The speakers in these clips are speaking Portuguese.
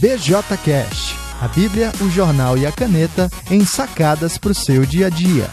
BJCast, a Bíblia, o jornal e a caneta em sacadas para o seu dia a dia.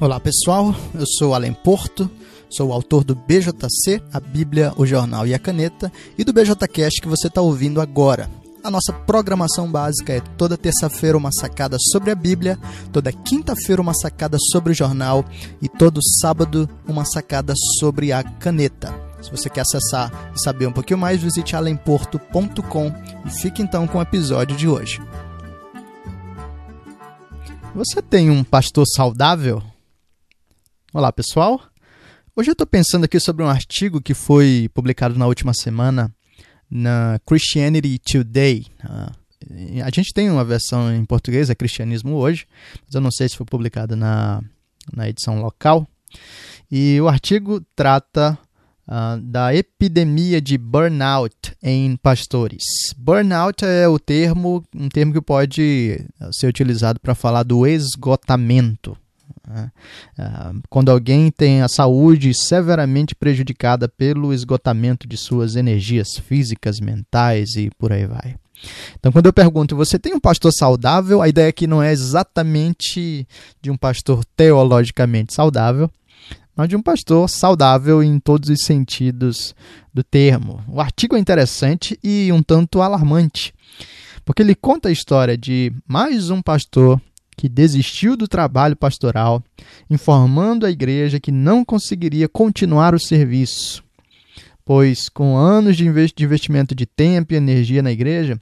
Olá pessoal, eu sou Alan Porto, sou o autor do BJC, a Bíblia, o jornal e a caneta, e do BJCast que você está ouvindo agora. A nossa programação básica é toda terça-feira uma sacada sobre a Bíblia, toda quinta-feira uma sacada sobre o jornal e todo sábado uma sacada sobre a caneta. Se você quer acessar e saber um pouquinho mais, visite alemporto.com e fique então com o episódio de hoje. Você tem um pastor saudável? Olá, pessoal. Hoje eu estou pensando aqui sobre um artigo que foi publicado na última semana na Christianity Today. Uh, a gente tem uma versão em português, é Cristianismo Hoje, mas eu não sei se foi publicada na, na edição local. E o artigo trata uh, da epidemia de burnout em pastores. Burnout é o termo, um termo que pode ser utilizado para falar do esgotamento. Né? Ah, quando alguém tem a saúde severamente prejudicada pelo esgotamento de suas energias físicas, mentais e por aí vai. Então, quando eu pergunto, você tem um pastor saudável? A ideia aqui não é exatamente de um pastor teologicamente saudável, mas de um pastor saudável em todos os sentidos do termo. O artigo é interessante e um tanto alarmante, porque ele conta a história de mais um pastor que desistiu do trabalho pastoral, informando a igreja que não conseguiria continuar o serviço, pois com anos de investimento de tempo e energia na igreja,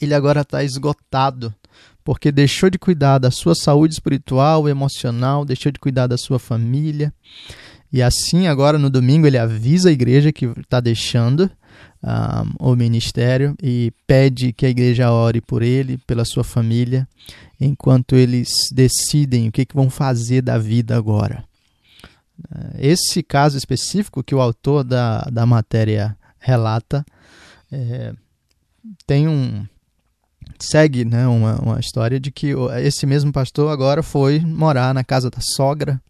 ele agora está esgotado, porque deixou de cuidar da sua saúde espiritual, emocional, deixou de cuidar da sua família. E assim, agora no domingo, ele avisa a igreja que está deixando um, o ministério e pede que a igreja ore por ele, pela sua família, enquanto eles decidem o que, que vão fazer da vida agora. Esse caso específico que o autor da, da matéria relata é, tem um segue né, uma, uma história de que esse mesmo pastor agora foi morar na casa da sogra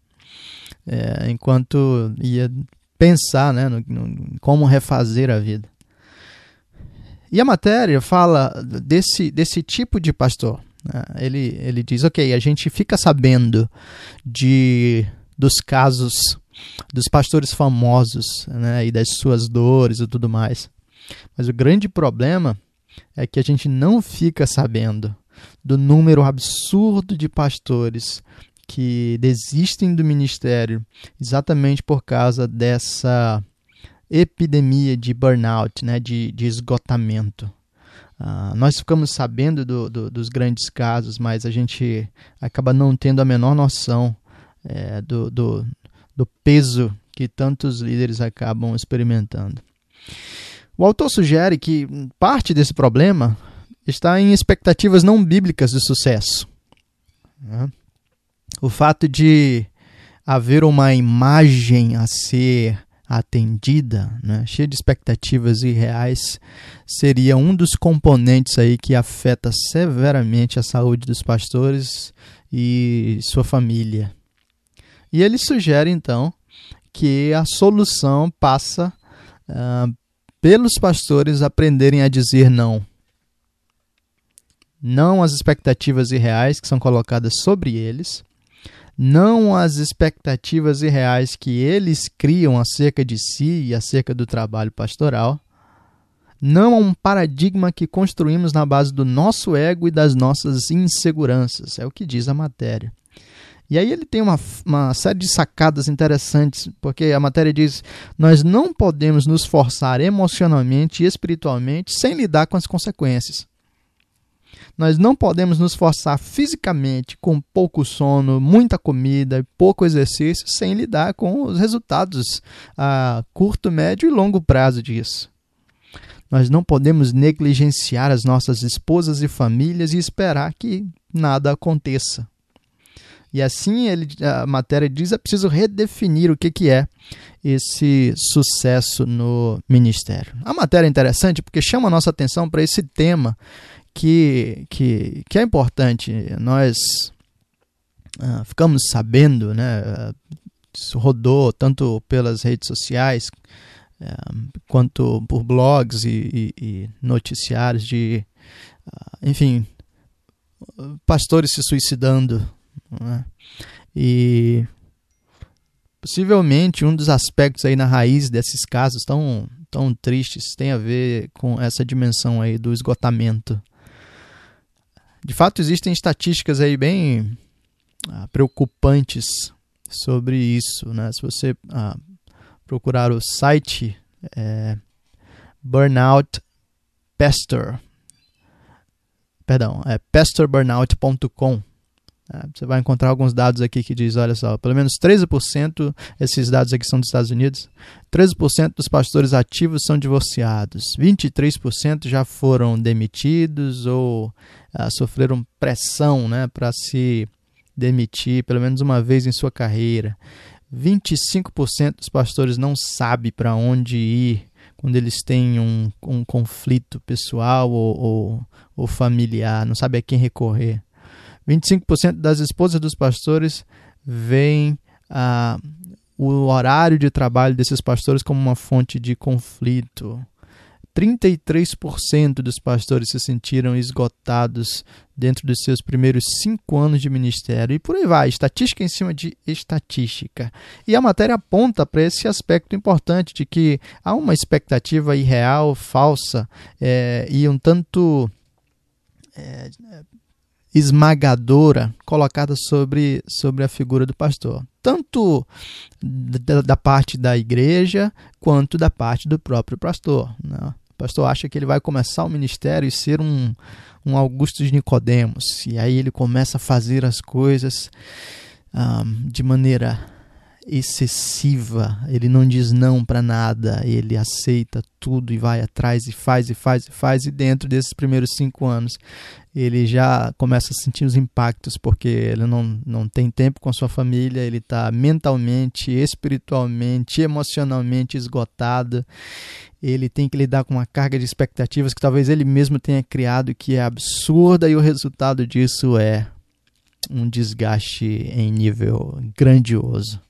é, enquanto ia pensar né, no, no, como refazer a vida. E a matéria fala desse, desse tipo de pastor. Né? Ele, ele diz: ok, a gente fica sabendo de dos casos dos pastores famosos né, e das suas dores e tudo mais. Mas o grande problema é que a gente não fica sabendo do número absurdo de pastores que desistem do ministério exatamente por causa dessa epidemia de burnout, né, de, de esgotamento. Uh, nós ficamos sabendo do, do, dos grandes casos, mas a gente acaba não tendo a menor noção é, do, do, do peso que tantos líderes acabam experimentando. O autor sugere que parte desse problema está em expectativas não bíblicas de sucesso. Né? O fato de haver uma imagem a ser atendida, né, cheia de expectativas irreais, seria um dos componentes aí que afeta severamente a saúde dos pastores e sua família. E ele sugere então que a solução passa uh, pelos pastores aprenderem a dizer não. Não às expectativas irreais que são colocadas sobre eles, não as expectativas irreais que eles criam acerca de si e acerca do trabalho pastoral, não a um paradigma que construímos na base do nosso ego e das nossas inseguranças, é o que diz a matéria. E aí ele tem uma, uma série de sacadas interessantes, porque a matéria diz: nós não podemos nos forçar emocionalmente e espiritualmente sem lidar com as consequências. Nós não podemos nos forçar fisicamente com pouco sono, muita comida e pouco exercício sem lidar com os resultados a curto, médio e longo prazo disso. Nós não podemos negligenciar as nossas esposas e famílias e esperar que nada aconteça. E assim ele, a matéria diz é preciso redefinir o que, que é esse sucesso no ministério. A matéria é interessante porque chama a nossa atenção para esse tema que, que, que é importante. Nós uh, ficamos sabendo, né, rodou tanto pelas redes sociais é, quanto por blogs e, e, e noticiários de, uh, enfim, pastores se suicidando. Né? E possivelmente um dos aspectos aí na raiz desses casos tão, tão tristes tem a ver com essa dimensão aí do esgotamento. De fato, existem estatísticas aí bem ah, preocupantes sobre isso. Né? Se você ah, procurar o site é, Burnout Pastor, perdão, é pastorburnout.com. É, você vai encontrar alguns dados aqui que diz, olha só, pelo menos 13%, esses dados aqui são dos Estados Unidos, 13% dos pastores ativos são divorciados, 23% já foram demitidos ou ah, sofreram pressão né, para se demitir pelo menos uma vez em sua carreira. 25% dos pastores não sabem para onde ir quando eles têm um, um conflito pessoal ou, ou, ou familiar, não sabem a quem recorrer. 25% das esposas dos pastores veem ah, o horário de trabalho desses pastores como uma fonte de conflito. 33% dos pastores se sentiram esgotados dentro dos seus primeiros cinco anos de ministério. E por aí vai, estatística em cima de estatística. E a matéria aponta para esse aspecto importante de que há uma expectativa irreal, falsa é, e um tanto é, esmagadora colocada sobre, sobre a figura do pastor. Tanto da, da parte da igreja quanto da parte do próprio pastor. Né? O pastor acha que ele vai começar o ministério e ser um, um Augusto de Nicodemos. E aí ele começa a fazer as coisas um, de maneira excessiva. Ele não diz não para nada. Ele aceita tudo e vai atrás e faz e faz e faz. E dentro desses primeiros cinco anos ele já começa a sentir os impactos porque ele não, não tem tempo com sua família, ele está mentalmente, espiritualmente, emocionalmente esgotado. Ele tem que lidar com uma carga de expectativas que talvez ele mesmo tenha criado, que é absurda, e o resultado disso é um desgaste em nível grandioso.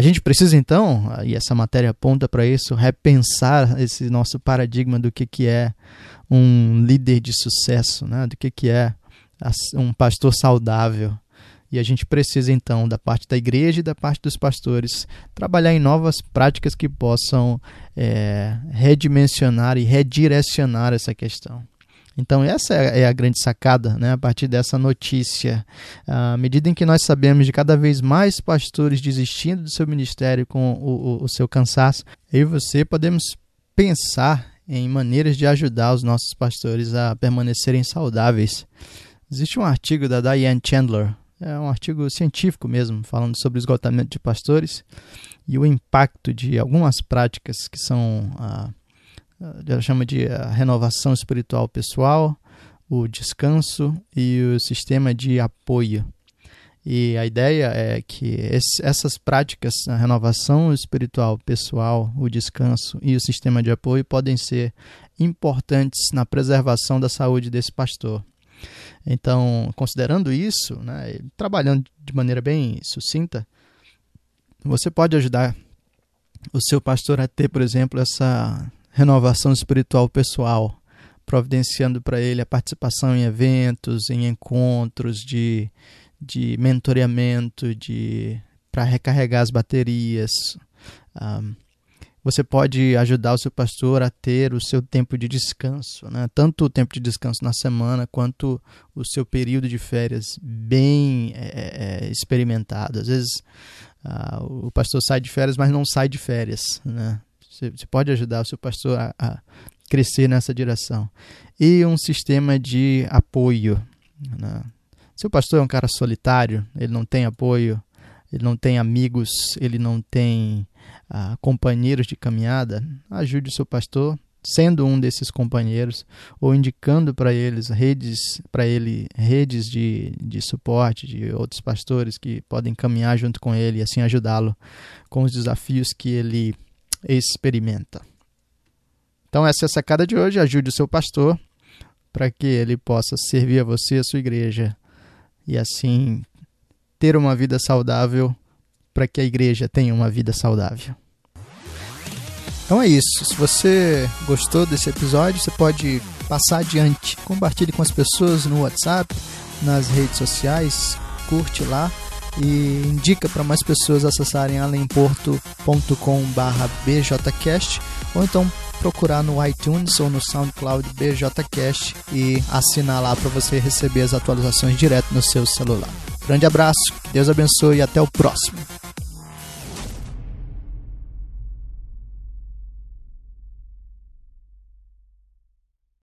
A gente precisa então, e essa matéria aponta para isso, repensar esse nosso paradigma do que, que é um líder de sucesso, né? do que, que é um pastor saudável. E a gente precisa então, da parte da igreja e da parte dos pastores, trabalhar em novas práticas que possam é, redimensionar e redirecionar essa questão. Então, essa é, é a grande sacada né, a partir dessa notícia. À medida em que nós sabemos de cada vez mais pastores desistindo do seu ministério com o, o, o seu cansaço, eu e você podemos pensar em maneiras de ajudar os nossos pastores a permanecerem saudáveis. Existe um artigo da Diane Chandler, é um artigo científico mesmo, falando sobre esgotamento de pastores e o impacto de algumas práticas que são, a, ela chama de renovação espiritual pessoal, o descanso e o sistema de apoio. E a ideia é que esse, essas práticas, a renovação espiritual pessoal, o descanso e o sistema de apoio podem ser importantes na preservação da saúde desse pastor. Então, considerando isso, né, trabalhando de maneira bem sucinta, você pode ajudar o seu pastor a ter, por exemplo, essa renovação espiritual pessoal, providenciando para ele a participação em eventos, em encontros de de mentoreamento, de para recarregar as baterias. Um, você pode ajudar o seu pastor a ter o seu tempo de descanso, né? tanto o tempo de descanso na semana quanto o seu período de férias bem é, é, experimentado. Às vezes uh, o pastor sai de férias, mas não sai de férias. Né? Você, você pode ajudar o seu pastor a, a, crescer nessa direção. E um sistema de apoio. Né? Se o pastor é um cara solitário, ele não tem apoio, ele não tem amigos, ele não tem ah, companheiros de caminhada, ajude o seu pastor sendo um desses companheiros ou indicando para eles redes para ele redes de, de suporte de outros pastores que podem caminhar junto com ele e assim ajudá-lo com os desafios que ele experimenta. Então essa é a sacada de hoje, ajude o seu pastor para que ele possa servir a você e a sua igreja e assim ter uma vida saudável para que a igreja tenha uma vida saudável. Então é isso. Se você gostou desse episódio, você pode passar adiante. Compartilhe com as pessoas no WhatsApp, nas redes sociais, curte lá e indica para mais pessoas acessarem alemporto.com/bjcast ou então procurar no iTunes ou no SoundCloud BJCast e assinar lá para você receber as atualizações direto no seu celular. Grande abraço, Deus abençoe e até o próximo.